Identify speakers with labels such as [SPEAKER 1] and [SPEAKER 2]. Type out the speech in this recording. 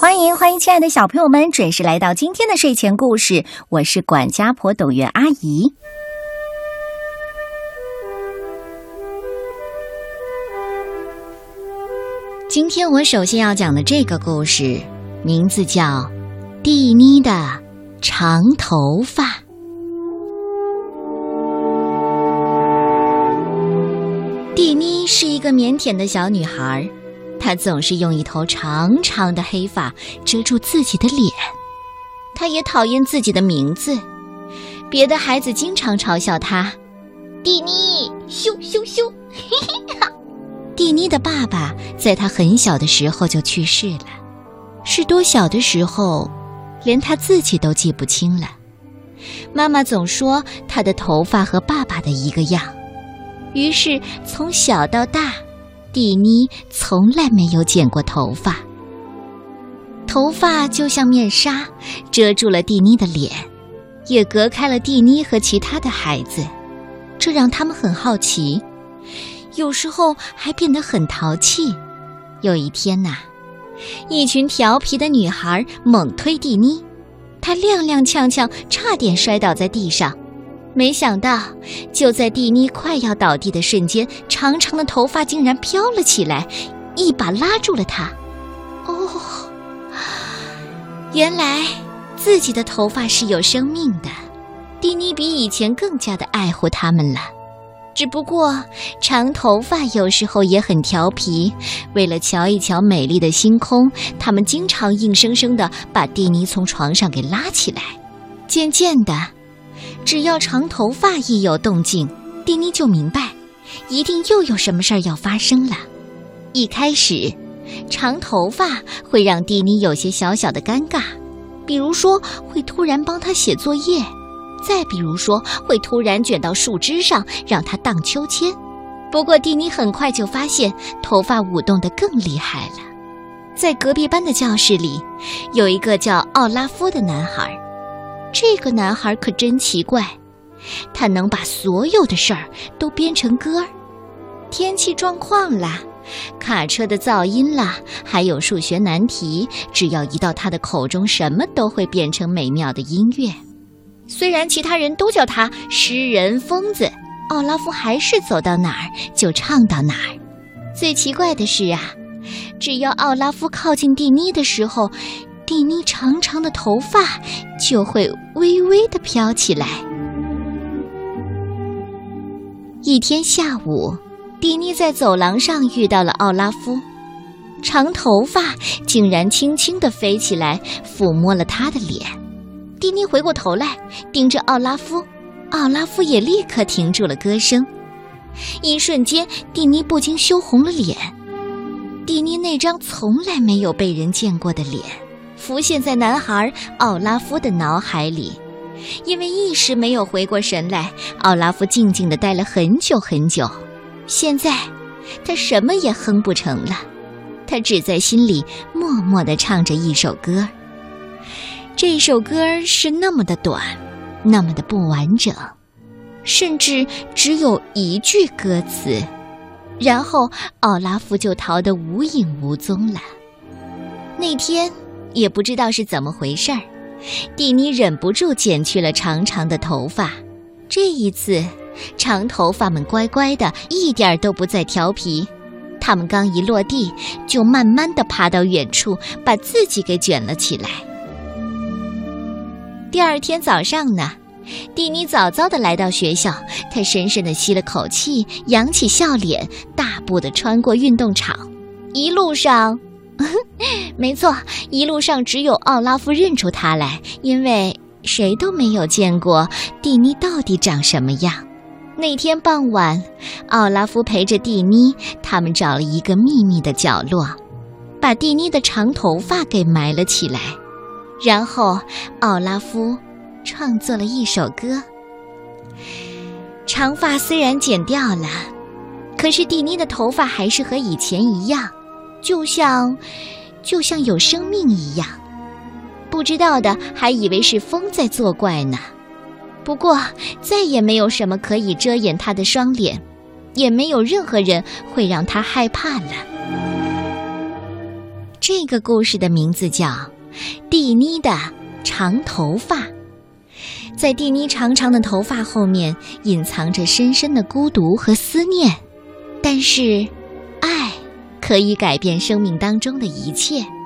[SPEAKER 1] 欢迎欢迎，亲爱的小朋友们，准时来到今天的睡前故事。我是管家婆董媛阿姨。今天我首先要讲的这个故事，名字叫《蒂妮的长头发》。蒂妮是一个腼腆的小女孩，他总是用一头长长的黑发遮住自己的脸。他也讨厌自己的名字，别的孩子经常嘲笑他：“蒂妮，咻咻咻！”嘿嘿哈。蒂妮的爸爸在他很小的时候就去世了，是多小的时候，连他自己都记不清了。妈妈总说他的头发和爸爸的一个样。于是，从小到大，蒂妮从来没有剪过头发。头发就像面纱，遮住了蒂妮的脸，也隔开了蒂妮和其他的孩子，这让他们很好奇，有时候还变得很淘气。有一天呐，一群调皮的女孩猛推蒂妮，她踉踉跄跄，差点摔倒在地上。没想到，就在蒂妮快要倒地的瞬间，长长的头发竟然飘了起来，一把拉住了她。哦，原来自己的头发是有生命的。蒂妮比以前更加的爱护它们了。只不过，长头发有时候也很调皮。为了瞧一瞧美丽的星空，他们经常硬生生的把蒂妮从床上给拉起来。渐渐的。只要长头发一有动静，蒂妮就明白，一定又有什么事儿要发生了。一开始，长头发会让蒂妮有些小小的尴尬，比如说会突然帮她写作业，再比如说会突然卷到树枝上让她荡秋千。不过蒂妮很快就发现，头发舞动得更厉害了。在隔壁班的教室里，有一个叫奥拉夫的男孩。这个男孩可真奇怪，他能把所有的事儿都编成歌儿，天气状况啦，卡车的噪音啦，还有数学难题，只要一到他的口中，什么都会变成美妙的音乐。虽然其他人都叫他诗人、疯子，奥拉夫还是走到哪儿就唱到哪儿。最奇怪的是啊，只要奥拉夫靠近蒂妮的时候。蒂妮长长的头发就会微微的飘起来。一天下午，蒂妮在走廊上遇到了奥拉夫，长头发竟然轻轻的飞起来，抚摸了他的脸。蒂妮回过头来，盯着奥拉夫，奥拉夫也立刻停住了歌声。一瞬间，蒂妮不禁羞红了脸。蒂妮那张从来没有被人见过的脸。浮现在男孩奥拉夫的脑海里，因为一时没有回过神来，奥拉夫静静的待了很久很久。现在，他什么也哼不成了，他只在心里默默的唱着一首歌。这首歌是那么的短，那么的不完整，甚至只有一句歌词，然后奥拉夫就逃得无影无踪了。那天。也不知道是怎么回事儿，蒂妮忍不住剪去了长长的头发。这一次，长头发们乖乖的，一点都不再调皮。他们刚一落地，就慢慢的爬到远处，把自己给卷了起来。第二天早上呢，蒂妮早早的来到学校，她深深的吸了口气，扬起笑脸，大步的穿过运动场，一路上。没错，一路上只有奥拉夫认出他来，因为谁都没有见过蒂妮到底长什么样。那天傍晚，奥拉夫陪着蒂妮，他们找了一个秘密的角落，把蒂妮的长头发给埋了起来。然后，奥拉夫创作了一首歌。长发虽然剪掉了，可是蒂妮的头发还是和以前一样。就像就像有生命一样，不知道的还以为是风在作怪呢，不过再也没有什么可以遮掩他的双脸，也没有任何人会让他害怕了。这个故事的名字叫蒂妮的长头发，在蒂妮长长的头发后面隐藏着深深的孤独和思念，但是。可以改变生命当中的一切。